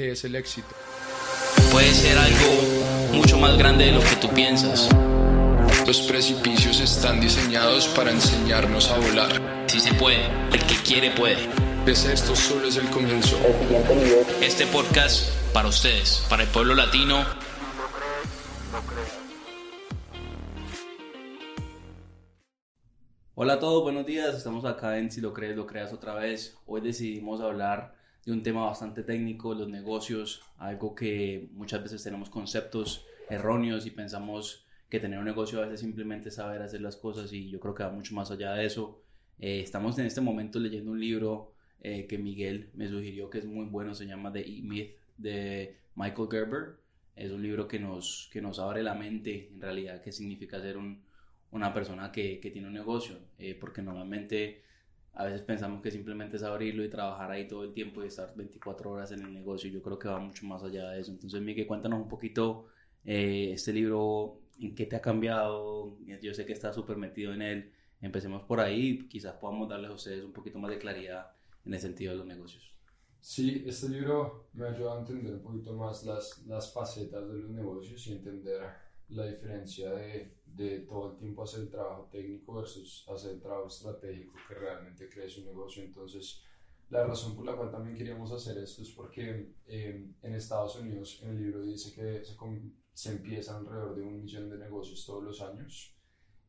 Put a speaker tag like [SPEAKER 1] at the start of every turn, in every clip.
[SPEAKER 1] qué es el éxito.
[SPEAKER 2] Puede ser algo mucho más grande de lo que tú piensas.
[SPEAKER 1] Los precipicios están diseñados para enseñarnos a volar.
[SPEAKER 2] Si se puede, el que quiere puede.
[SPEAKER 1] Pues esto solo es el comienzo.
[SPEAKER 2] Este podcast para ustedes, para el pueblo latino.
[SPEAKER 3] Hola a todos, buenos días. Estamos acá en Si lo crees, lo creas otra vez. Hoy decidimos hablar de un tema bastante técnico, los negocios, algo que muchas veces tenemos conceptos erróneos y pensamos que tener un negocio a veces simplemente saber hacer las cosas y yo creo que va mucho más allá de eso. Eh, estamos en este momento leyendo un libro eh, que Miguel me sugirió que es muy bueno, se llama The E-Myth de Michael Gerber. Es un libro que nos, que nos abre la mente en realidad qué significa ser un, una persona que, que tiene un negocio, eh, porque normalmente a veces pensamos que simplemente es abrirlo y trabajar ahí todo el tiempo y estar 24 horas en el negocio. Yo creo que va mucho más allá de eso. Entonces, Miguel, cuéntanos un poquito eh, este libro, en qué te ha cambiado. Yo sé que estás súper metido en él. Empecemos por ahí, quizás podamos darles a ustedes un poquito más de claridad en el sentido de los negocios.
[SPEAKER 4] Sí, este libro me ayuda a entender un poquito más las, las facetas de los negocios y entender la diferencia de, de, todo el tiempo hacer el trabajo técnico versus hacer el trabajo estratégico que realmente crece un negocio. Entonces, la razón por la cual también queríamos hacer esto es porque eh, en Estados Unidos, en el libro dice que se, se empiezan alrededor de un millón de negocios todos los años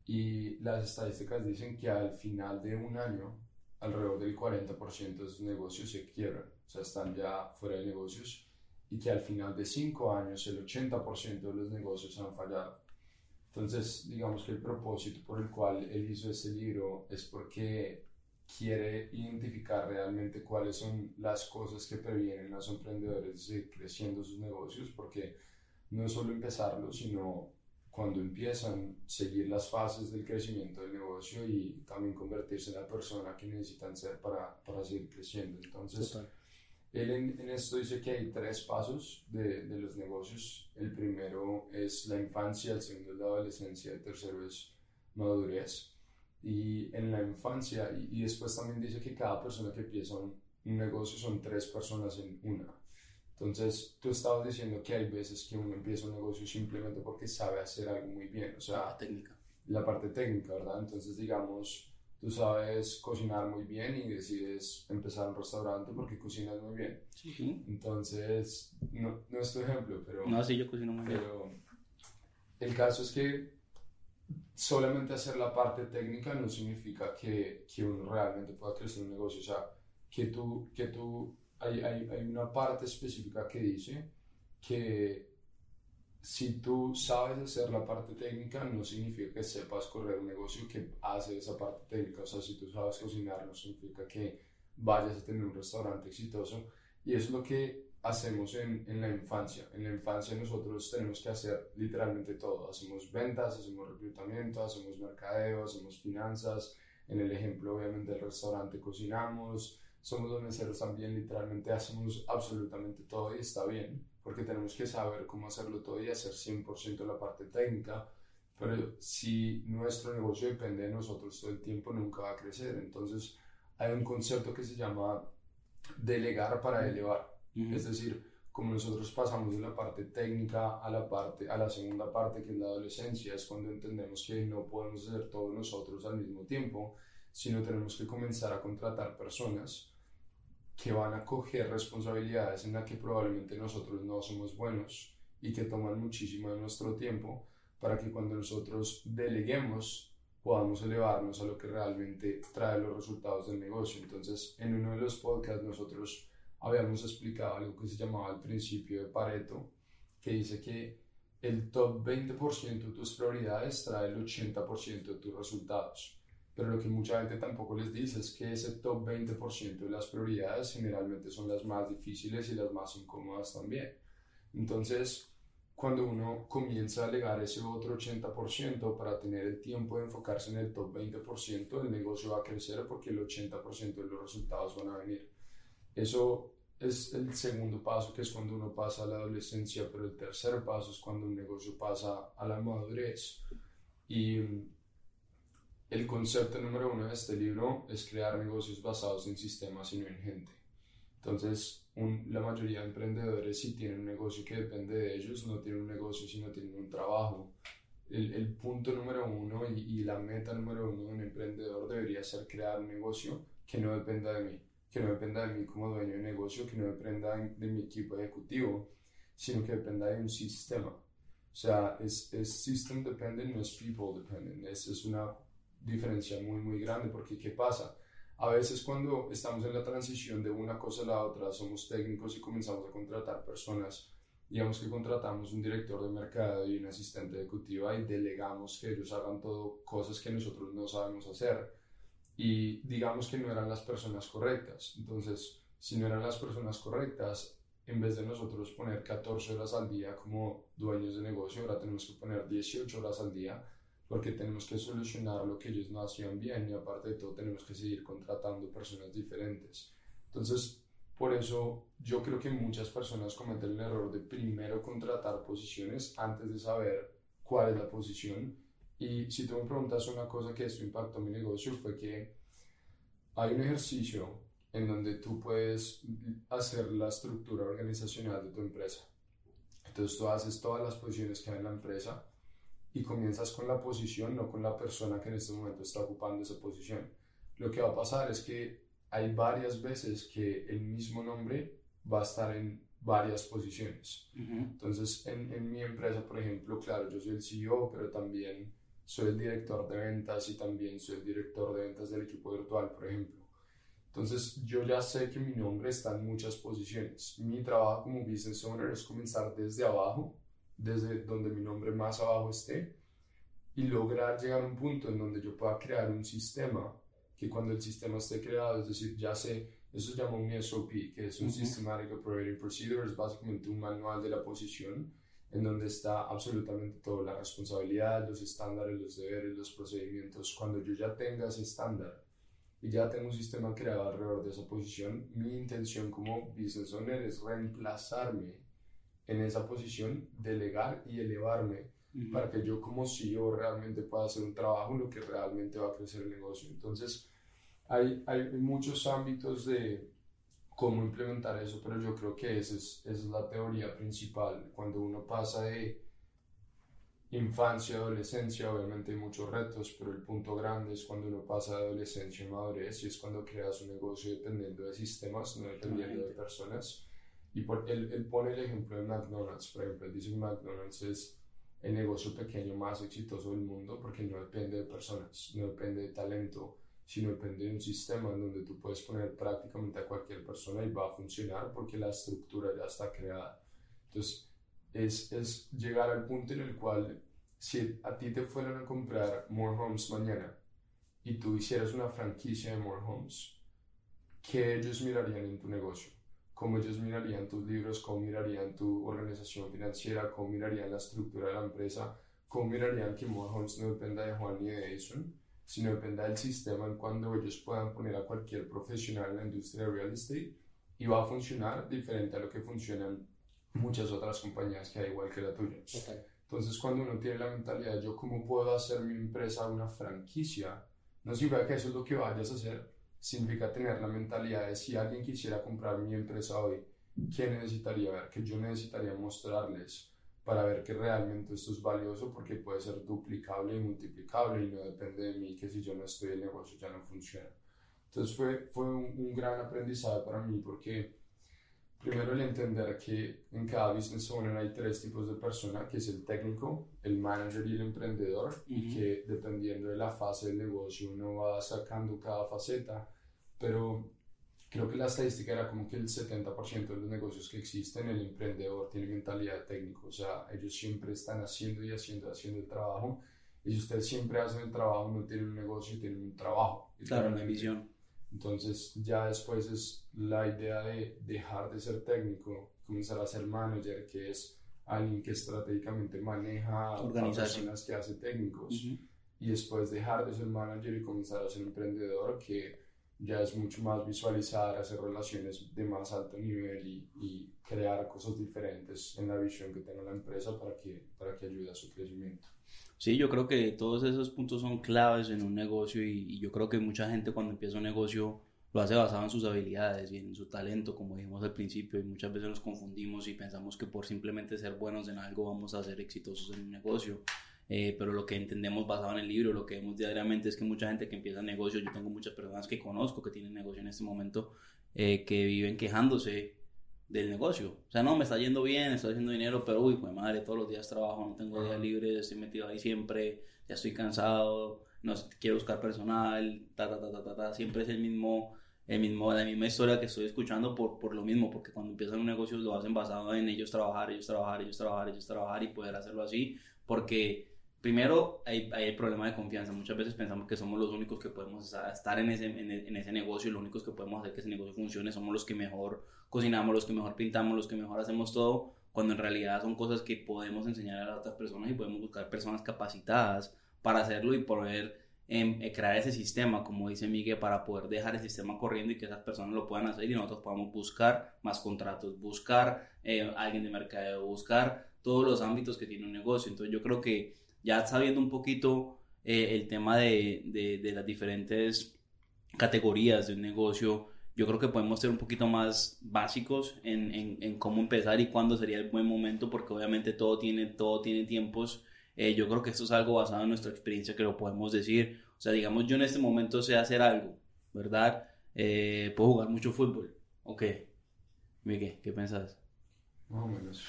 [SPEAKER 4] y las estadísticas dicen que al final de un año alrededor del 40% de esos negocios se quiebran, o sea, están ya fuera de negocios y que al final de cinco años el 80% de los negocios han fallado. Entonces, digamos que el propósito por el cual él hizo este libro es porque quiere identificar realmente cuáles son las cosas que previenen a los emprendedores de creciendo sus negocios, porque no es solo empezarlo, sino cuando empiezan seguir las fases del crecimiento del negocio y también convertirse en la persona que necesitan ser para, para seguir creciendo. Entonces, él en, esto dice que hay tres pasos de, de, los negocios. El primero es la infancia, el segundo es la adolescencia, el tercero es madurez. Y en la infancia, y, y después también dice que cada persona que empieza un, un, negocio son tres personas en una. Entonces, tú estabas diciendo que hay veces que uno empieza un negocio simplemente porque sabe hacer algo muy bien, o sea,
[SPEAKER 3] la técnica.
[SPEAKER 4] La parte técnica, ¿verdad? Entonces, digamos, tú sabes cocinar muy bien y decides empezar un restaurante porque cocinas muy bien.
[SPEAKER 3] Sí.
[SPEAKER 4] Entonces, no, no, es tu ejemplo, pero...
[SPEAKER 3] No, sí, yo cocino muy
[SPEAKER 4] pero bien. El caso es que solamente hacer la parte técnica no significa que, que uno realmente pueda crecer un negocio. O sea, que tú, que tú hay, hay, hay una parte específica que dice que si tú sabes hacer la parte técnica, no significa que sepas correr un negocio que hace esa parte técnica. O sea, si tú sabes cocinar, no significa que vayas a tener un restaurante exitoso. Y es lo que hacemos en, en la infancia. En la infancia nosotros tenemos que hacer literalmente todo. Hacemos ventas, hacemos reclutamiento, hacemos mercadeo, hacemos finanzas. En el ejemplo, obviamente, del restaurante cocinamos. Somos los meseros también, literalmente hacemos absolutamente todo y está bien porque tenemos que saber cómo hacerlo todo y hacer 100% la parte técnica, pero si nuestro negocio depende de nosotros todo el tiempo, nunca va a crecer. Entonces, hay un concepto que se llama delegar para elevar. Uh -huh. Es decir, como nosotros pasamos de la parte técnica a la, parte, a la segunda parte, que es la adolescencia, es cuando entendemos que no podemos hacer todo nosotros al mismo tiempo, sino tenemos que comenzar a contratar personas que van a coger responsabilidades en las que probablemente nosotros no somos buenos y que toman muchísimo de nuestro tiempo para que cuando nosotros deleguemos podamos elevarnos a lo que realmente trae los resultados del negocio. Entonces, en uno de los podcasts nosotros habíamos explicado algo que se llamaba el principio de Pareto, que dice que el top 20% de tus prioridades trae el 80% de tus resultados pero lo que mucha gente tampoco les dice es que ese top 20% de las prioridades generalmente son las más difíciles y las más incómodas también. Entonces, cuando uno comienza a alegar ese otro 80% para tener el tiempo de enfocarse en el top 20%, el negocio va a crecer porque el 80% de los resultados van a venir. Eso es el segundo paso, que es cuando uno pasa a la adolescencia, pero el tercer paso es cuando un negocio pasa a la madurez. Y el concepto número uno de este libro es crear negocios basados en sistemas y no en gente. Entonces, un, la mayoría de emprendedores si tienen un negocio que depende de ellos, no tienen un negocio, sino tienen un trabajo. El, el punto número uno y, y, la meta número uno de un emprendedor debería ser crear un negocio que no dependa de mí, que no dependa de mí como dueño de negocio, que no dependa de mi equipo ejecutivo, sino que dependa de un sistema. O sea, es, es system dependent, no es people dependent. Es, es una diferencia muy, muy grande porque ¿qué pasa? A veces cuando estamos en la transición de una cosa a la otra, somos técnicos y comenzamos a contratar personas. Digamos que contratamos un director de mercado y un asistente ejecutiva y delegamos que ellos hagan todo cosas que nosotros no sabemos hacer. Y digamos que no eran las personas correctas. Entonces, si no eran las personas correctas, en vez de nosotros poner 14 horas al día como dueños de negocio, ahora tenemos que poner 18 horas al día porque tenemos que solucionar lo que ellos no hacían bien y aparte de todo tenemos que seguir contratando personas diferentes. Entonces, por eso yo creo que muchas personas cometen el error de primero contratar posiciones antes de saber cuál es la posición. Y si tú me preguntas una cosa que esto impactó mi negocio fue que hay un ejercicio en donde tú puedes hacer la estructura organizacional de tu empresa. Entonces tú haces todas las posiciones que hay en la empresa y comienzas con la posición, no con la persona que en este momento está ocupando esa posición. Lo que va a pasar es que hay varias veces que el mismo nombre va a estar en varias posiciones. Entonces, en, en, mi empresa, por ejemplo, claro, yo soy el CEO, pero también soy el director de ventas y también soy el director de ventas del equipo virtual, por ejemplo. Entonces, yo ya sé que mi nombre está en muchas posiciones. Mi trabajo como business owner es comenzar desde abajo desde donde mi nombre más abajo esté y lograr llegar a un punto en donde yo pueda crear un sistema que cuando el sistema esté creado, es decir, ya sé, eso se llama un SOP, que es un Systematic Operating Procedure, es básicamente un manual de la posición en donde está absolutamente toda la responsabilidad, los estándares, los deberes, los procedimientos. Cuando yo ya tenga ese estándar y ya tengo un sistema creado alrededor de esa posición, mi intención como business owner es reemplazarme en esa posición, delegar y elevarme para que yo como CEO realmente pueda hacer un trabajo en lo que realmente va a crecer el negocio. Entonces, hay, hay muchos ámbitos de cómo implementar eso, pero yo creo que esa es, esa es la teoría principal. Cuando uno pasa de infancia a adolescencia, obviamente hay muchos retos, pero el punto grande es cuando uno pasa de adolescencia a madurez y es cuando creas un negocio dependiendo de sistemas, no dependiendo de personas. Y por, él, él, pone el ejemplo de McDonald's, por ejemplo, él dice que McDonald's es el negocio pequeño más exitoso del mundo porque no depende de personas, no depende de talento, sino depende de un sistema en donde tú puedes poner prácticamente a cualquier persona y va a funcionar porque la estructura ya está creada. Entonces, es, es llegar al punto en el cual si a ti te fueran a comprar More Homes mañana y tú hicieras una franquicia de More Homes, ¿qué ellos mirarían en tu negocio? Cómo ellos mirarían tus libros, cómo mirarían tu organización financiera, cómo mirarían la estructura de la empresa, cómo mirarían que More Homes no dependa de Juan ni de Edison, sino dependa del sistema en cuando ellos puedan poner a cualquier profesional en la industria de real estate y va a funcionar diferente a lo que funcionan muchas otras compañías que hay igual que la tuya. Entonces, cuando uno tiene la mentalidad, yo cómo puedo hacer mi empresa una franquicia, no significa que eso es lo que vayas a hacer, significa tener la mentalidad de si alguien quisiera comprar mi empresa hoy, ¿qué necesitaría ver? Que yo necesitaría mostrarles para ver que realmente esto es valioso porque puede ser duplicable y multiplicable y no depende de mí que si yo no estoy el negocio ya no funciona. Entonces fue, fue un, un gran aprendizaje para mí porque primero el entender que en cada business owner hay tres tipos de persona, que es el técnico, el manager y el emprendedor, y que dependiendo de la fase del negocio uno va sacando cada faceta, pero creo que la estadística era como que el 70% de los negocios que existen, el emprendedor tiene mentalidad de técnico, o sea, ellos siempre están haciendo y haciendo, haciendo el trabajo, y si ustedes siempre hacen el trabajo, no tienen un negocio, tienen un trabajo.
[SPEAKER 3] Claro, una visión.
[SPEAKER 4] Entonces ya después es la idea de dejar de ser técnico, comenzar a ser manager, que es alguien que estratégicamente maneja a personas que hace técnicos. Y después dejar de ser manager y comenzar a ser emprendedor, que ya es mucho más visualizar, hacer relaciones de más alto nivel y, y, crear cosas diferentes en la visión que tenga la empresa para que, para que ayude a su crecimiento.
[SPEAKER 3] Sí, yo creo que todos esos puntos son claves en un negocio y, yo creo que mucha gente cuando empieza un negocio lo hace basado en sus habilidades y en su talento, como dijimos al principio, y muchas veces nos confundimos y pensamos que por simplemente ser buenos en algo vamos a ser exitosos en un negocio. Eh, pero lo que entendemos basado en el libro, lo que vemos diariamente es que mucha gente que empieza negocios, yo tengo muchas personas que conozco que tienen negocio en este momento, eh, que viven quejándose del negocio. O sea, no, me está yendo bien, estoy haciendo dinero, pero uy, pues madre, todos los días trabajo, no tengo días libres, estoy metido ahí siempre, ya estoy cansado, no quiero buscar personal, ta, ta, ta, ta, ta, siempre es el mismo, el mismo, la misma historia que estoy escuchando por, por lo mismo, porque cuando empiezan un negocio lo hacen basado en ellos trabajar, ellos trabajar, ellos trabajar, ellos trabajar y poder hacerlo así, porque primero hay, hay, el problema de confianza. Muchas veces pensamos que somos los únicos que podemos estar en ese, en, ese negocio y los únicos que podemos hacer que ese negocio funcione. Somos los que mejor cocinamos, los que mejor pintamos, los que mejor hacemos todo, cuando en realidad son cosas que podemos enseñar a otras personas y podemos buscar personas capacitadas para hacerlo y poder em, eh, crear ese sistema, como dice Miguel, para poder dejar el sistema corriendo y que esas personas lo puedan hacer y nosotros podamos buscar más contratos, buscar eh, alguien de mercadeo, buscar todos los ámbitos que tiene un negocio. Entonces yo creo que ya sabiendo un poquito eh, el tema de, de, las diferentes categorías de un negocio, yo creo que podemos ser un poquito más básicos en, en, cómo empezar y cuándo sería el buen momento, porque obviamente todo tiene, todo tiene tiempos. Eh, yo creo que esto es algo basado en nuestra experiencia que lo podemos decir. O sea, digamos, yo en este momento sé hacer algo, ¿verdad? Eh, puedo jugar mucho fútbol. Ok. Miguel, ¿qué pensás?
[SPEAKER 4] Más o menos.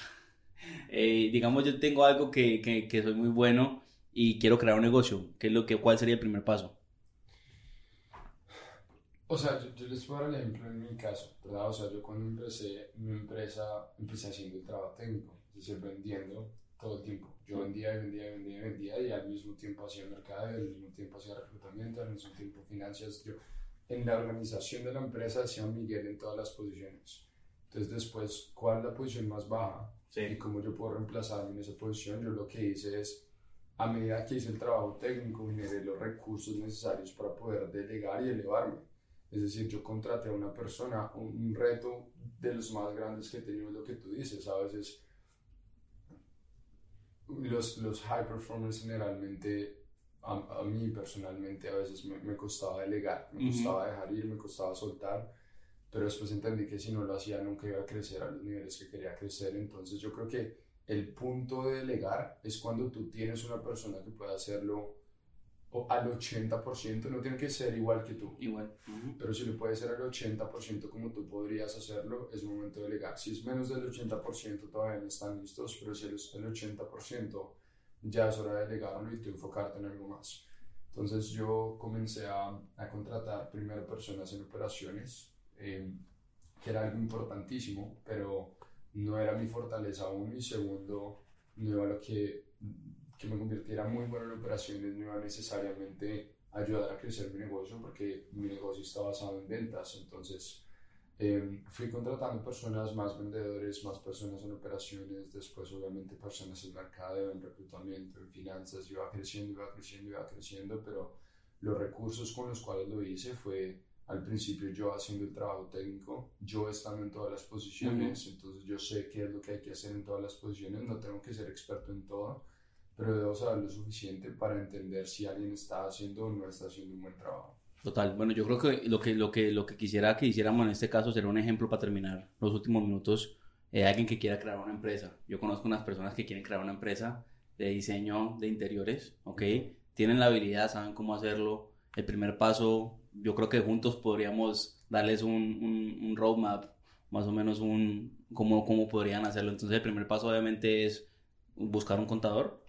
[SPEAKER 3] Eh, digamos, yo tengo algo que, que, que, soy muy bueno y quiero crear un negocio. ¿Qué es lo que, ¿Cuál sería el primer paso?
[SPEAKER 4] O sea, yo, les puedo dar el ejemplo en mi caso, ¿verdad? O sea, yo cuando empecé mi empresa, empecé haciendo el trabajo técnico, es decir, vendiendo todo el tiempo. Yo vendía y vendía y vendía y vendía y al mismo tiempo hacía mercado, al mismo tiempo hacía reclutamiento, al mismo tiempo finanzas. Yo, en la organización de la empresa hacía Miguel en todas las posiciones. Entonces después, ¿cuál es la posición más baja? Y cómo yo puedo reemplazarme en esa posición, yo lo que hice es, a medida que hice el trabajo técnico, generé los recursos necesarios para poder delegar y elevarme. Es decir, yo contraté a una persona, un, reto de los más grandes que he tenido, lo que tú dices, a veces los, los high performers generalmente, a, mí personalmente a veces me, costaba delegar, me costaba dejar ir, me costaba soltar pero después entendí que si no lo hacía nunca iba a crecer a los niveles que quería crecer. Entonces yo creo que el punto de delegar es cuando tú tienes una persona que pueda hacerlo al 80%, no tiene que ser igual que tú.
[SPEAKER 3] Igual.
[SPEAKER 4] Pero si lo puede ser al 80% como tú podrías hacerlo, es momento de delegar. Si es menos del 80%, todavía no están listos, pero si es el 80%, ya es hora de delegarlo y tú enfocarte en algo más. Entonces yo comencé a, a contratar primero personas en operaciones eh, que era algo importantísimo, pero no era mi fortaleza aún. Y segundo, no iba a lo que, que me convirtiera muy bueno en operaciones, no iba necesariamente a ayudar a crecer mi negocio porque mi negocio está basado en ventas, entonces eh, fui contratando personas, más vendedores, más personas en operaciones, después obviamente personas en mercado, en reclutamiento, en finanzas, iba creciendo, iba creciendo, iba creciendo, pero los recursos con los cuales lo hice fue al principio yo haciendo el trabajo técnico, yo estando en todas las posiciones, entonces yo sé qué es lo que hay que hacer en todas las posiciones, no tengo que ser experto en todo, pero debo saber lo suficiente para entender si alguien está haciendo o no está haciendo un buen trabajo.
[SPEAKER 3] Total, bueno, yo creo que lo que, lo que, lo que quisiera que hiciéramos en este caso sería un ejemplo para terminar los últimos minutos, eh, alguien que quiera crear una empresa. Yo conozco unas personas que quieren crear una empresa de diseño de interiores, ¿ok? Tienen la habilidad, saben cómo hacerlo. El primer paso yo creo que juntos podríamos darles un, un, roadmap, más o menos un cómo, cómo podrían hacerlo. Entonces el primer paso obviamente es buscar un contador,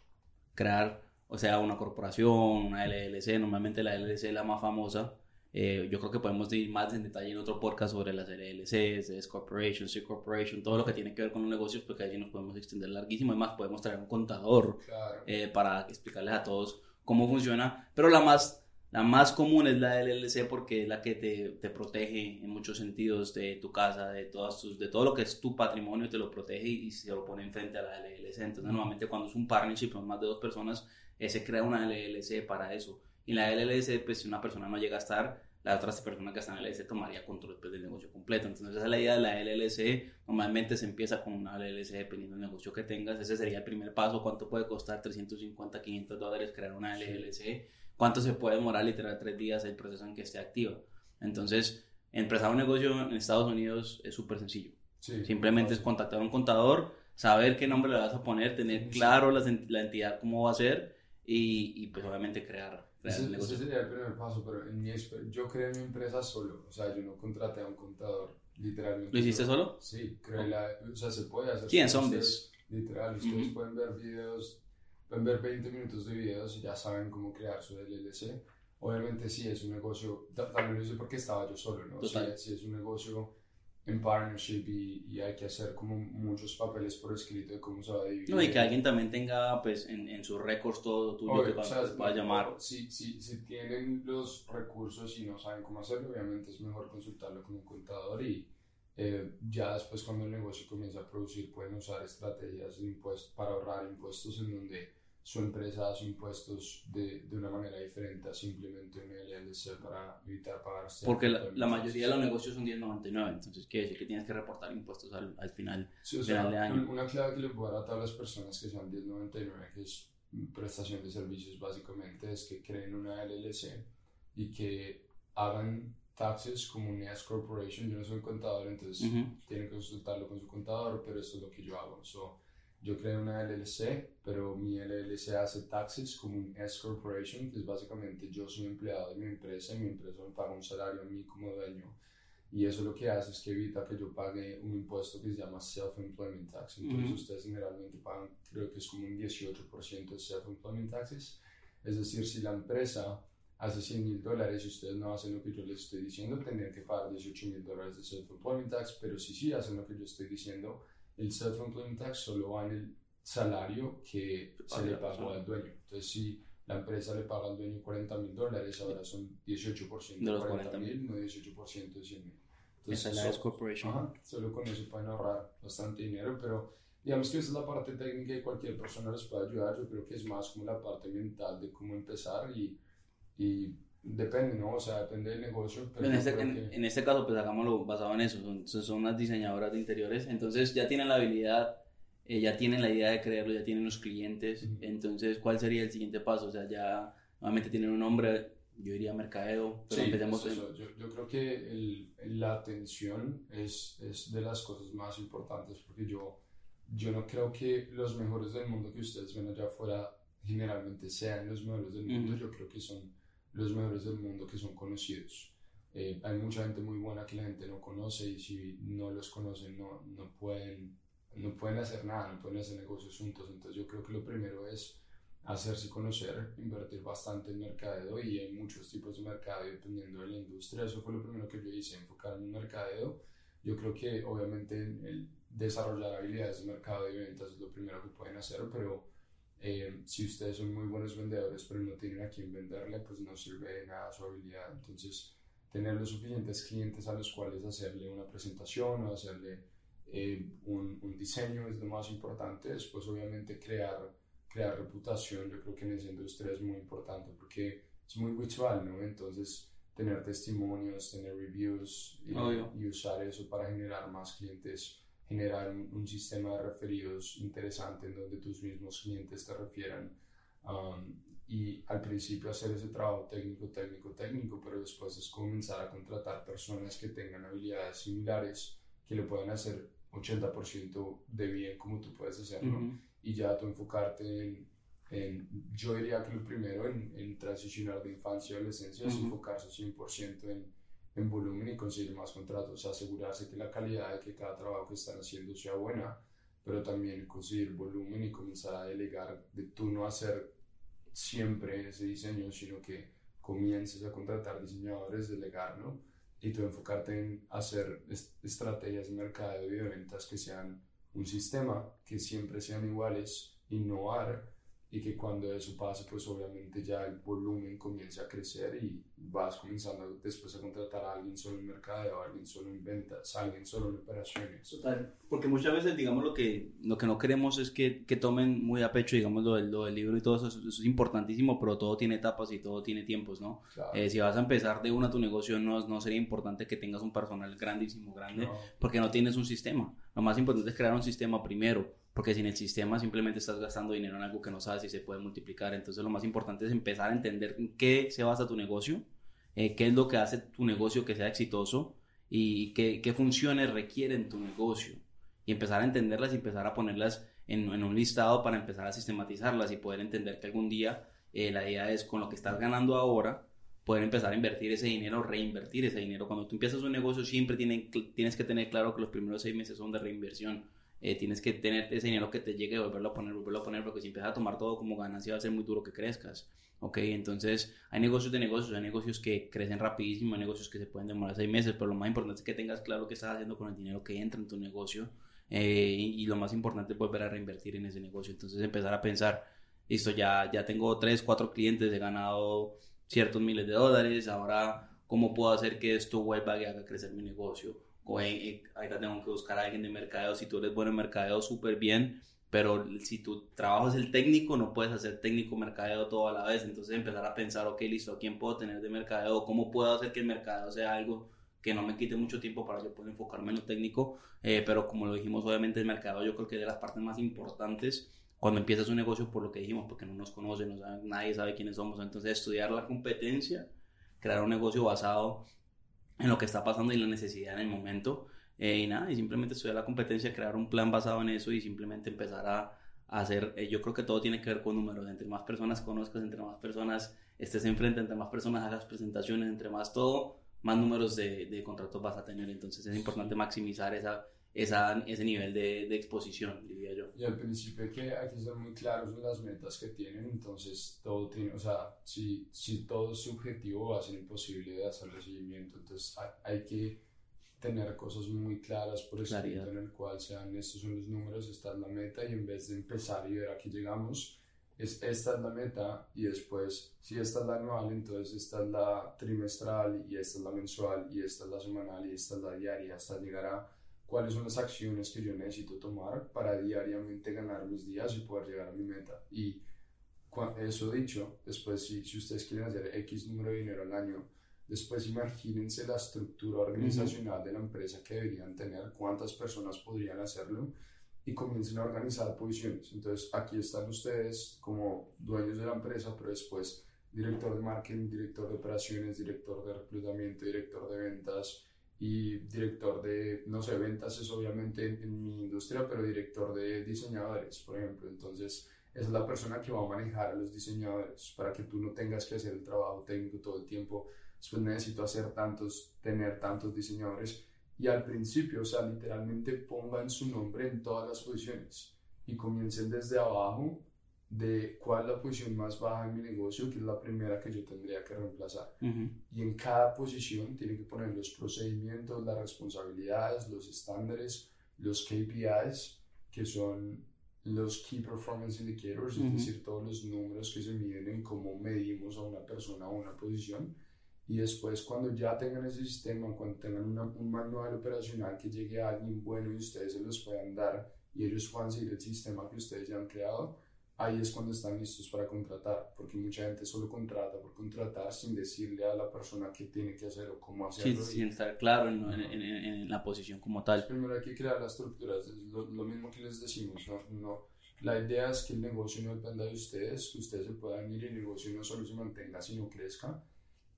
[SPEAKER 3] crear, o sea, una corporación, una LLC, normalmente la LLC es la más famosa. Eh, yo creo que podemos ir más en detalle en otro podcast sobre las LLCs, S Corporation, C Corporation, todo lo que tiene que ver con los negocios, porque allí nos podemos extender larguísimo. Además, podemos traer un contador eh, para explicarles a todos cómo funciona. Pero la más la más común es la LLC porque es la que te, te, protege en muchos sentidos de tu casa, de, todas tus, de todo lo que es tu patrimonio, te lo protege y, se lo pone enfrente a la LLC. Entonces, normalmente cuando es un partnership con más de dos personas, eh, se crea una LLC para eso. Y la LLC, pues si una persona no llega a estar, la otra persona que está en la LLC tomaría control pues, del negocio completo. Entonces, esa es la idea de la LLC. Normalmente se empieza con una LLC dependiendo del negocio que tengas. Ese sería el primer paso. ¿Cuánto puede costar? 350, 500 dólares crear una LLC cuánto se puede demorar literal tres días el proceso en que esté activa. Entonces, empezar un negocio en Estados Unidos es súper sencillo.
[SPEAKER 4] Sí,
[SPEAKER 3] Simplemente es contactar a un contador, saber qué nombre le vas a poner, tener claro la, en- la entidad cómo va a ser y, y, pues obviamente crear, crear
[SPEAKER 4] Ese,
[SPEAKER 3] el negocio.
[SPEAKER 4] ese sería el primer paso, pero en mi, yo creé mi empresa solo, o sea, yo no contraté a un contador, literalmente.
[SPEAKER 3] ¿Lo hiciste solo?
[SPEAKER 4] Sí, creé la, o sea, se puede hacer. Ustedes-
[SPEAKER 3] Zombies.
[SPEAKER 4] Literal, ustedes pueden ver videos, pueden ver 20 minutos de videos y ya saben cómo crear su LLC. Obviamente sí es un negocio, ta- también lo hice porque estaba yo solo, ¿no? Sí,
[SPEAKER 3] Total.
[SPEAKER 4] sí es un negocio en partnership y, y hay que hacer como muchos papeles por escrito de cómo se va a dividir.
[SPEAKER 3] No, y que alguien también tenga pues en, en sus récords todo tuyo
[SPEAKER 4] Obvio,
[SPEAKER 3] que
[SPEAKER 4] o sea,
[SPEAKER 3] va, va a llamar.
[SPEAKER 4] Si, si, si tienen los recursos y no saben cómo hacerlo, obviamente es mejor consultarlo con un contador y eh, ya después cuando el negocio comienza a producir pueden usar estrategias de impuestos para ahorrar impuestos en donde su empresa hace impuestos de, de una manera diferente a simplemente un LLC para evitar pagar.
[SPEAKER 3] Porque la, la mayoría de los negocios son 1099, entonces quiere decir que tienes que reportar impuestos al, al final.
[SPEAKER 4] Sí, o sea,
[SPEAKER 3] año.
[SPEAKER 4] un- una clave que le puedo dar a todas las personas que sean 1099, que es prestación de servicios básicamente, es que creen una LLC y que hagan taxes como un S Corporation. Yo no soy contador, entonces
[SPEAKER 3] Ujú.
[SPEAKER 4] tienen que consultarlo con su contador, pero esto es lo que yo hago. So, yo creo una LLC, pero mi LLC hace taxes como un S Corporation, que es básicamente yo soy empleado de mi empresa y mi empresa me paga un salario a mí como dueño. Y eso lo que hace es que evita que yo pague un impuesto que se llama Self-Employment Tax. Entonces ustedes generalmente pagan, creo que es como un 18% de Self-Employment Taxes. Es decir, si la empresa hace 100 mil dólares y ustedes no hacen lo que yo les estoy diciendo, tendrían que pagar 18 mil dólares de Self-Employment Tax. Pero si sí hacen lo que yo estoy diciendo, el Self-Employment Tax solo va en el salario que se le pagó al dueño. Entonces, si la empresa le paga al dueño 40 mil dólares, ahora son 18%
[SPEAKER 3] De los
[SPEAKER 4] 40
[SPEAKER 3] 40.000.
[SPEAKER 4] mil, no 18% de 100 mil.
[SPEAKER 3] Esa es la Corporation.
[SPEAKER 4] Ajá, solo con eso pueden ahorrar bastante dinero, pero digamos que esa es la parte técnica y cualquier persona les puede ayudar. Yo creo que es más como la parte mental de cómo empezar y, y depende, ¿no? O sea, depende del negocio. Pero
[SPEAKER 3] En este, en,
[SPEAKER 4] que-
[SPEAKER 3] en este caso, pues hagámoslo basado en eso. Son, son unas diseñadoras de interiores, entonces ya tienen la habilidad, eh, ya tienen la idea de crearlo, ya tienen los clientes.
[SPEAKER 4] Ujú.
[SPEAKER 3] Entonces, ¿cuál sería el siguiente paso? O sea, ya nuevamente tienen un nombre, yo diría mercadeo, pero
[SPEAKER 4] Sí,
[SPEAKER 3] empecemos
[SPEAKER 4] es
[SPEAKER 3] en-
[SPEAKER 4] eso. Yo, yo creo que el, la atención es, es de las cosas más importantes porque yo, yo no creo que los mejores del mundo que ustedes ven allá afuera generalmente sean los mejores del mundo.
[SPEAKER 3] Ujú.
[SPEAKER 4] Yo creo que son los mejores del mundo que son conocidos. Eh, hay mucha gente muy buena que la gente no conoce y si no los conocen no, no, pueden, no pueden hacer nada, no pueden hacer negocios juntos. Entonces yo creo que lo primero es hacerse conocer, invertir bastante en mercadeo y hay muchos tipos de mercadeo dependiendo de la industria. Eso fue lo primero que yo hice, enfocarme en mercadeo. Yo creo que obviamente el desarrollar habilidades de mercado y ventas es lo primero que pueden hacer, pero eh, si ustedes son muy buenos vendedores pero no tienen a quién venderle, pues no sirve de nada su habilidad. Entonces, tener los suficientes clientes a los cuales hacerle una presentación o hacerle eh, un, un diseño es lo más importante. Después, obviamente, crear crear reputación, yo creo que en esa industria es muy importante porque es muy visual, ¿no? Entonces, tener testimonios, tener reviews y, y usar eso para generar más clientes, generar un, sistema de referidos interesante en donde tus mismos clientes te refieran. Um, y al principio hacer ese trabajo técnico, técnico, técnico, pero después es comenzar a contratar personas que tengan habilidades similares, que lo puedan hacer 80% de bien como tú puedes hacerlo
[SPEAKER 3] Ujú.
[SPEAKER 4] y ya tú enfocarte en, en- yo diría que lo primero en, en transicionar de infancia a adolescencia es
[SPEAKER 3] Ujú.
[SPEAKER 4] enfocarse 100% en, en volumen y conseguir más contratos, asegurarse que la calidad de que cada trabajo que están haciendo sea buena, pero también conseguir volumen y comenzar a delegar, de tú no hacer siempre ese diseño, sino que comiences a contratar diseñadores, delegarlo y tú enfocarte en hacer est- estrategias de mercado y de ventas que sean un sistema, que siempre sean iguales, innovar y que cuando eso pase, pues obviamente ya el volumen comience a crecer y vas comenzando después a contratar a alguien solo en mercadeo, a alguien solo en ventas, a alguien solo en operaciones.
[SPEAKER 3] Total, porque muchas veces, digamos, lo que, lo que no queremos es que, que tomen muy a pecho, digamos, lo del, lo del libro y todo eso, eso es importantísimo, pero todo tiene etapas y todo tiene tiempos, ¿no?
[SPEAKER 4] Claro.
[SPEAKER 3] Eh, si vas a empezar de una tu negocio, no, no sería importante que tengas un personal grandísimo, grande,
[SPEAKER 4] No.
[SPEAKER 3] porque no tienes un sistema. Lo más importante es crear un sistema primero, porque sin el sistema simplemente estás gastando dinero en algo que no sabes si se puede multiplicar. Entonces lo más importante es empezar a entender en qué se basa tu negocio, eh, qué es lo que hace tu negocio que sea exitoso y qué, qué funciones requieren tu negocio y empezar a entenderlas y empezar a ponerlas en, en, un listado para empezar a sistematizarlas y poder entender que algún día eh, la idea es con lo que estás ganando ahora, poder empezar a invertir ese dinero, reinvertir ese dinero. Cuando tú empiezas un negocio siempre tiene, tienes que tener claro que los primeros seis meses son de reinversión. Eh, tienes que tener ese dinero que te llegue y volverlo a poner, volverlo a poner, porque si empiezas a tomar todo como ganancia va a ser muy duro que crezcas. ¿ok? Entonces, hay negocios de negocios, hay negocios que crecen rapidísimo, hay negocios que se pueden demorar seis meses, pero lo más importante es que tengas claro qué estás haciendo con el dinero que entra en tu negocio eh, y, lo más importante es volver a reinvertir en ese negocio. Entonces, empezar a pensar, listo, ya, ya tengo tres, cuatro clientes, he ganado ciertos miles de dólares, ahora, ¿cómo puedo hacer que esto vuelva y haga crecer mi negocio? O eh, ahorita tengo que buscar a alguien de mercadeo, si tú eres bueno en mercadeo, súper bien, pero si tu trabajo es el técnico, no puedes hacer técnico mercadeo todo a la vez, entonces empezar a pensar, ok, listo, ¿a quién puedo tener de mercadeo? ¿Cómo puedo hacer que el mercadeo sea algo que no me quite mucho tiempo para yo poder enfocarme en lo técnico? Eh, pero como lo dijimos, obviamente el mercadeo yo creo que es de las partes más importantes cuando empiezas un negocio por lo que dijimos, porque no nos conocen, no nadie sabe quiénes somos, entonces estudiar la competencia, crear un negocio basado en lo que está pasando y la necesidad en el momento eh, y nada, y simplemente estudiar la competencia, crear un plan basado en eso y simplemente empezar a, hacer, eh, yo creo que todo tiene que ver con números, entre más personas conozcas, entre más personas estés enfrente, entre más personas hagas presentaciones, entre más todo, más números de, de contratos vas a tener, entonces es importante maximizar esa, esa, ese nivel de, de, exposición, diría yo.
[SPEAKER 4] Y al principio hay que, hay que ser muy claros en las metas que tienen, entonces todo tiene, o sea, si, si todo es subjetivo va a ser imposible de hacerle seguimiento, entonces hay, hay que tener cosas muy claras por escrito en el cual sean estos son los números, esta es la meta y en vez de empezar y ver aquí llegamos, es esta es la meta y después si esta es la anual, entonces esta es la trimestral y esta es la mensual y esta es la semanal y esta es la diaria hasta llegar a cuáles son las acciones que yo necesito tomar para diariamente ganar mis días y poder llegar a mi meta. Y eso dicho, después si, si ustedes quieren hacer X número de dinero al año, Después imagínense la estructura organizacional de la empresa que deberían tener, cuántas personas podrían hacerlo y comiencen a organizar posiciones. Entonces aquí están ustedes como dueños de la empresa, pero después director de marketing, director de operaciones, director de reclutamiento, director de ventas y director de, no sé, ventas es obviamente en, mi industria, pero director de diseñadores, por ejemplo. Entonces es la persona que va a manejar a los diseñadores para que tú no tengas que hacer el trabajo técnico todo el tiempo después necesito hacer tantos, tener tantos diseñadores. Y al principio, o sea, literalmente pongan su nombre en todas las posiciones y comiencen desde abajo de cuál es la posición más baja en mi negocio, que es la primera que yo tendría que reemplazar. Y en cada posición tienen que poner los procedimientos, las responsabilidades, los estándares, los KPIs, que son los Key Performance Indicators, es decir, todos los números que se miden en cómo medimos a una persona o una posición. Y después cuando ya tengan ese sistema, cuando tengan un manual operacional que llegue a alguien bueno y ustedes se los puedan dar y ellos puedan seguir el sistema que ustedes ya han creado, ahí es cuando están listos para contratar, porque mucha gente solo contrata por contratar sin decirle a la persona qué tiene que hacer o cómo hacerlo.
[SPEAKER 3] Sí, sin estar claro en, en, en, la posición como tal.
[SPEAKER 4] primero hay que crear las estructuras, lo, lo, mismo que les decimos, no, no, la idea es que el negocio no dependa de ustedes, que ustedes se puedan ir y el negocio no solo se mantenga, sino crezca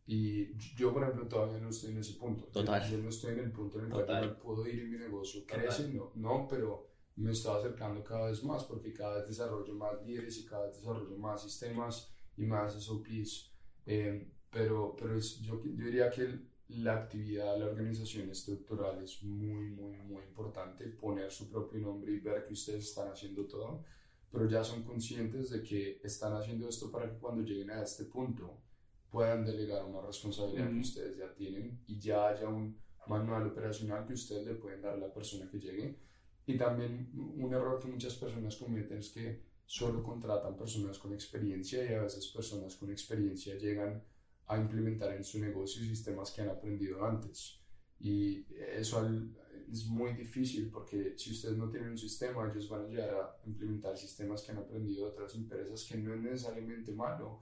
[SPEAKER 4] y yo, por ejemplo, todavía no estoy en ese punto.
[SPEAKER 3] Total.
[SPEAKER 4] Yo, no estoy en el punto en el cual puedo ir en mi negocio. Crece, no, no, pero me estoy acercando cada vez más porque cada vez desarrollo más líderes y cada vez desarrollo más sistemas y más SOPs. Eh, pero pero es, yo, yo diría que la actividad, la organización estructural es muy, muy, muy importante. Poner su propio nombre y ver que ustedes están haciendo todo, pero ya son conscientes de que están haciendo esto para que cuando lleguen a este punto puedan delegar una responsabilidad que ustedes ya tienen y ya haya un manual operacional que ustedes le pueden dar a la persona que llegue. Y también un error que muchas personas cometen es que solo contratan personas con experiencia y a veces personas con experiencia llegan a implementar en su negocio sistemas que han aprendido antes. Y eso es muy difícil porque si ustedes no tienen un sistema, ellos van a llegar a implementar sistemas que han aprendido de otras empresas, que no es necesariamente malo,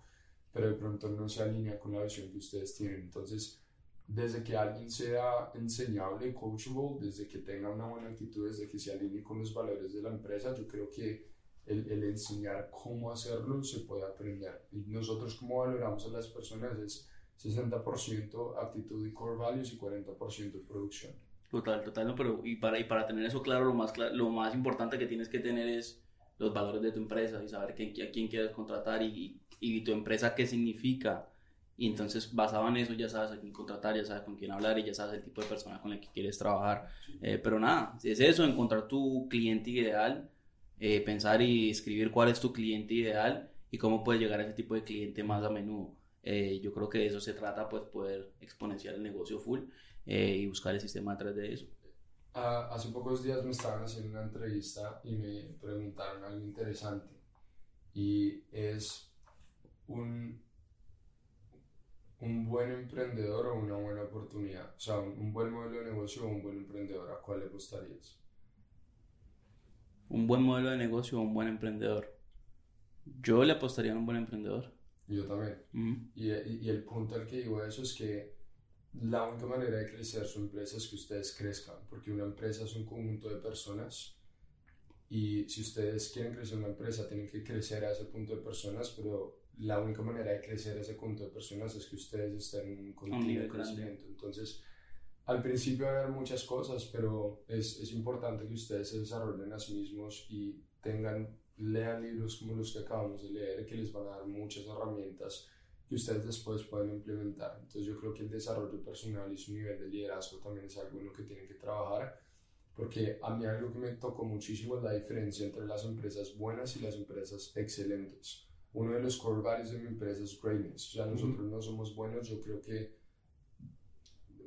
[SPEAKER 4] pero de pronto no se alinea con la visión que ustedes tienen. Entonces, desde que alguien sea enseñable, coachable, desde que tenga una buena actitud, desde que se alinee con los valores de la empresa, yo creo que el, el enseñar cómo hacerlo se puede aprender. Y nosotros cómo valoramos a las personas es 60% actitud y core values y 40% producción.
[SPEAKER 3] Total, total, no, pero y para, y para tener eso claro, lo más, lo más importante que tienes que tener es los valores de tu empresa y saber quién- a quién quieres contratar y, y tu empresa qué significa. Y entonces, basado en eso, ya sabes a quién contratar, ya sabes con quién hablar y ya sabes el tipo de persona con la que quieres trabajar. Eh, pero nada, es eso, encontrar tu cliente ideal, eh, pensar y escribir cuál es tu cliente ideal y cómo puedes llegar a ese tipo de cliente más a menudo. Eh, yo creo que de eso se trata, pues poder exponenciar el negocio full eh, y buscar el sistema detrás de eso.
[SPEAKER 4] Ah, hace pocos días me estaban haciendo una entrevista y me preguntaron algo interesante y es un, un buen emprendedor o una buena oportunidad, o sea, un, un buen modelo de negocio o un buen emprendedor, ¿a cuál le gustarías?
[SPEAKER 3] Un buen modelo de negocio o un buen emprendedor. Yo le apostaría a un buen emprendedor.
[SPEAKER 4] Yo también.
[SPEAKER 3] Ujú.
[SPEAKER 4] Y, y- y el punto al que digo eso es que la única manera de crecer su empresa es que ustedes crezcan, porque una empresa es un conjunto de personas y si ustedes quieren crecer una empresa tienen que crecer a ese punto de personas, pero la única manera de crecer ese punto de personas es que ustedes estén en un
[SPEAKER 3] nivel grande.
[SPEAKER 4] crecimiento. Entonces, al principio va a haber muchas cosas, pero es, es importante que ustedes se desarrollen a sí mismos y tengan, lean libros como los que acabamos de leer, que les van a dar muchas herramientas que ustedes después pueden implementar. Entonces yo creo que el desarrollo personal y su nivel de liderazgo también es algo en lo que tienen que trabajar, porque a mí algo que me tocó muchísimo es la diferencia entre las empresas buenas y las empresas excelentes. Uno de los core values de mi empresa es greatness, o sea, nosotros no somos buenos, yo creo que,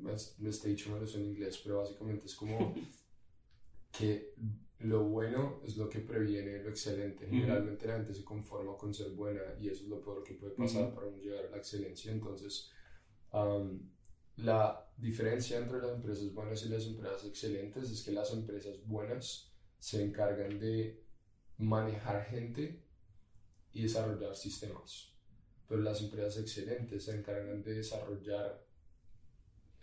[SPEAKER 4] me estoy dicho me lo sé en inglés, pero básicamente es como que lo bueno es lo que previene lo excelente. Generalmente la gente se conforma con ser buena y eso es lo peor que puede pasar
[SPEAKER 3] Ujú.
[SPEAKER 4] para uno llegar a la excelencia. Entonces, am, la diferencia entre las empresas buenas y las empresas excelentes es que las empresas buenas se encargan de manejar gente y desarrollar sistemas, pero las empresas excelentes se encargan de desarrollar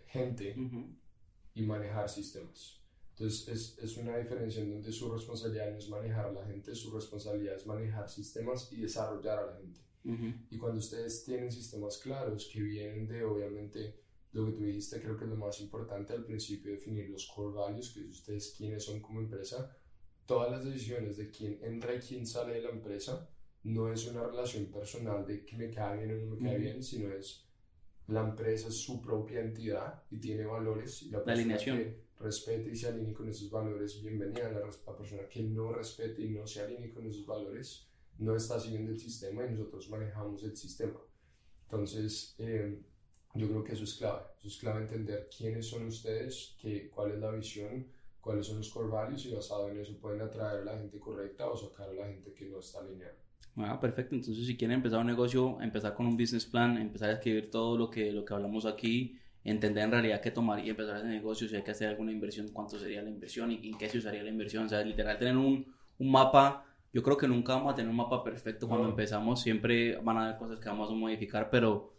[SPEAKER 4] gente y manejar sistemas. Entonces es, es una diferencia en donde su responsabilidad no es manejar a la gente, su responsabilidad es manejar sistemas y desarrollar a la gente. Y cuando ustedes tienen sistemas claros que vienen de, obviamente, lo que tú dijiste, creo que es lo más importante al principio, definir los core values, que es ustedes quiénes son como empresa, todas las decisiones de quién entra y quién sale de la empresa, no es una relación personal de que me cae bien o no me cae bien, sino es la empresa es su propia entidad y tiene valores y la,
[SPEAKER 3] La
[SPEAKER 4] persona
[SPEAKER 3] alineación.
[SPEAKER 4] que respete y se alinee con esos valores, bienvenida. La persona que no respete y no se alinee con esos valores no está siguiendo el sistema y nosotros manejamos el sistema. Entonces, eh, yo creo que eso es clave. Eso es clave entender quiénes son ustedes, qué, cuál es la visión, cuáles son los core values y basado en eso pueden atraer a la gente correcta o sacar a la gente que no está alineada.
[SPEAKER 3] Ah, perfecto. Entonces, si quieren empezar un negocio, empezar con un business plan, empezar a escribir todo lo que, lo que hablamos aquí, entender en realidad qué tomar y empezar ese negocio, si hay que hacer alguna inversión, cuánto sería la inversión y en qué se usaría la inversión. O sea, literal, tener un, un mapa. Yo creo que nunca vamos a tener un mapa perfecto cuando empezamos. Siempre van a haber cosas que vamos a modificar, pero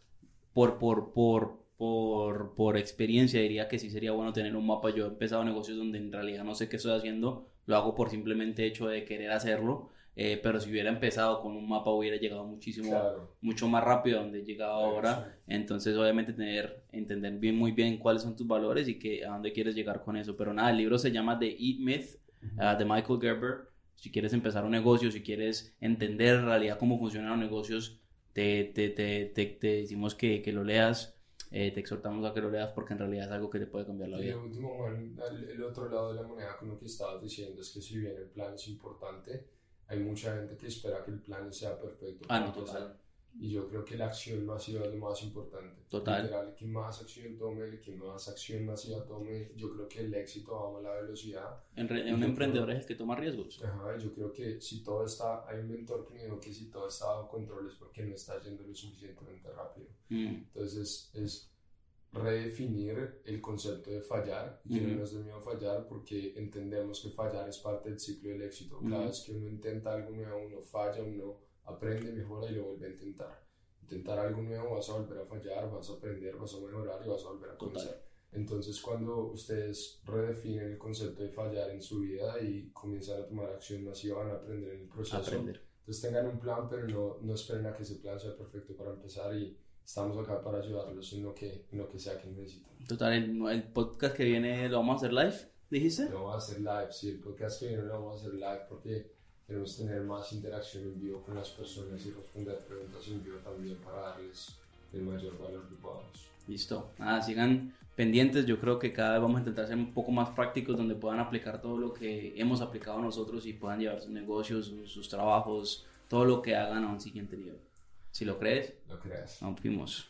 [SPEAKER 3] por, por, por, por, por experiencia diría que sí sería bueno tener un mapa. Yo he empezado negocios donde en realidad no sé qué estoy haciendo, lo hago por simplemente hecho de querer hacerlo, eh, pero si hubiera empezado con un mapa hubiera llegado muchísimo,
[SPEAKER 4] Claro.
[SPEAKER 3] mucho más rápido a donde he llegado ahora.
[SPEAKER 4] Eso.
[SPEAKER 3] Entonces, obviamente, tener, entender bien, muy bien cuáles son tus valores y que, a dónde quieres llegar con eso. Pero nada, el libro se llama The Eat Myth, ah, de Michael Gerber. Si quieres empezar un negocio, si quieres entender en realidad cómo funcionan los negocios, te, te, te, te, te decimos que, que lo leas. eh, te exhortamos a que lo leas porque en realidad es algo que te puede cambiar la
[SPEAKER 4] Y
[SPEAKER 3] vida.
[SPEAKER 4] lo último, Juan, el, el otro lado de la moneda con lo que estabas diciendo es que si bien el plan es importante, hay mucha gente que espera que el plan sea perfecto.
[SPEAKER 3] Ah, no, total.
[SPEAKER 4] Y yo creo que la acción masiva es lo más importante.
[SPEAKER 3] Total.
[SPEAKER 4] Literal, que más acción tome, que más acción masiva tome, yo creo que el éxito va a la velocidad.
[SPEAKER 3] En re-
[SPEAKER 4] Y
[SPEAKER 3] un emprendedor
[SPEAKER 4] creo-
[SPEAKER 3] es el que toma riesgos.
[SPEAKER 4] Ajá, yo creo que si todo está, hay un mentor que me dijo que si todo está bajo control es porque no está yendo lo suficientemente rápido.
[SPEAKER 3] Mm,
[SPEAKER 4] Entonces es redefinir el concepto de fallar y que
[SPEAKER 3] Ujú.
[SPEAKER 4] no nos dé miedo fallar porque entendemos que fallar es parte del ciclo del éxito. Cada
[SPEAKER 3] Ujú.
[SPEAKER 4] vez que uno intenta algo nuevo, uno falla, uno aprende, mejora y lo vuelve a intentar. Intentar algo nuevo, vas a volver a fallar, vas a aprender, vas a mejorar y vas a volver a
[SPEAKER 3] Total.
[SPEAKER 4] comenzar. Entonces cuando ustedes redefinen el concepto de fallar en su vida y comienzan a tomar acción masiva, van a aprender en el proceso.
[SPEAKER 3] aprender.
[SPEAKER 4] Entonces tengan un plan, pero no, no esperen a que ese plan sea perfecto para empezar y estamos acá para ayudarlos en lo que, en lo que sea que necesiten.
[SPEAKER 3] Total, el, el podcast que viene lo vamos a hacer live, dijiste.
[SPEAKER 4] Lo vamos a hacer live, sí, el podcast que viene lo vamos a hacer live porque queremos tener más interacción en vivo con las personas y responder preguntas en vivo también para darles el mayor valor que podamos.
[SPEAKER 3] Listo. Nada, sigan pendientes. Yo creo que cada vez vamos a intentar ser un poco más prácticos donde puedan aplicar todo lo que hemos aplicado nosotros y puedan llevar sus negocios, sus, sus trabajos, todo lo que hagan a un siguiente nivel. Si lo crees,
[SPEAKER 4] Lo creas.
[SPEAKER 3] nos fuimos.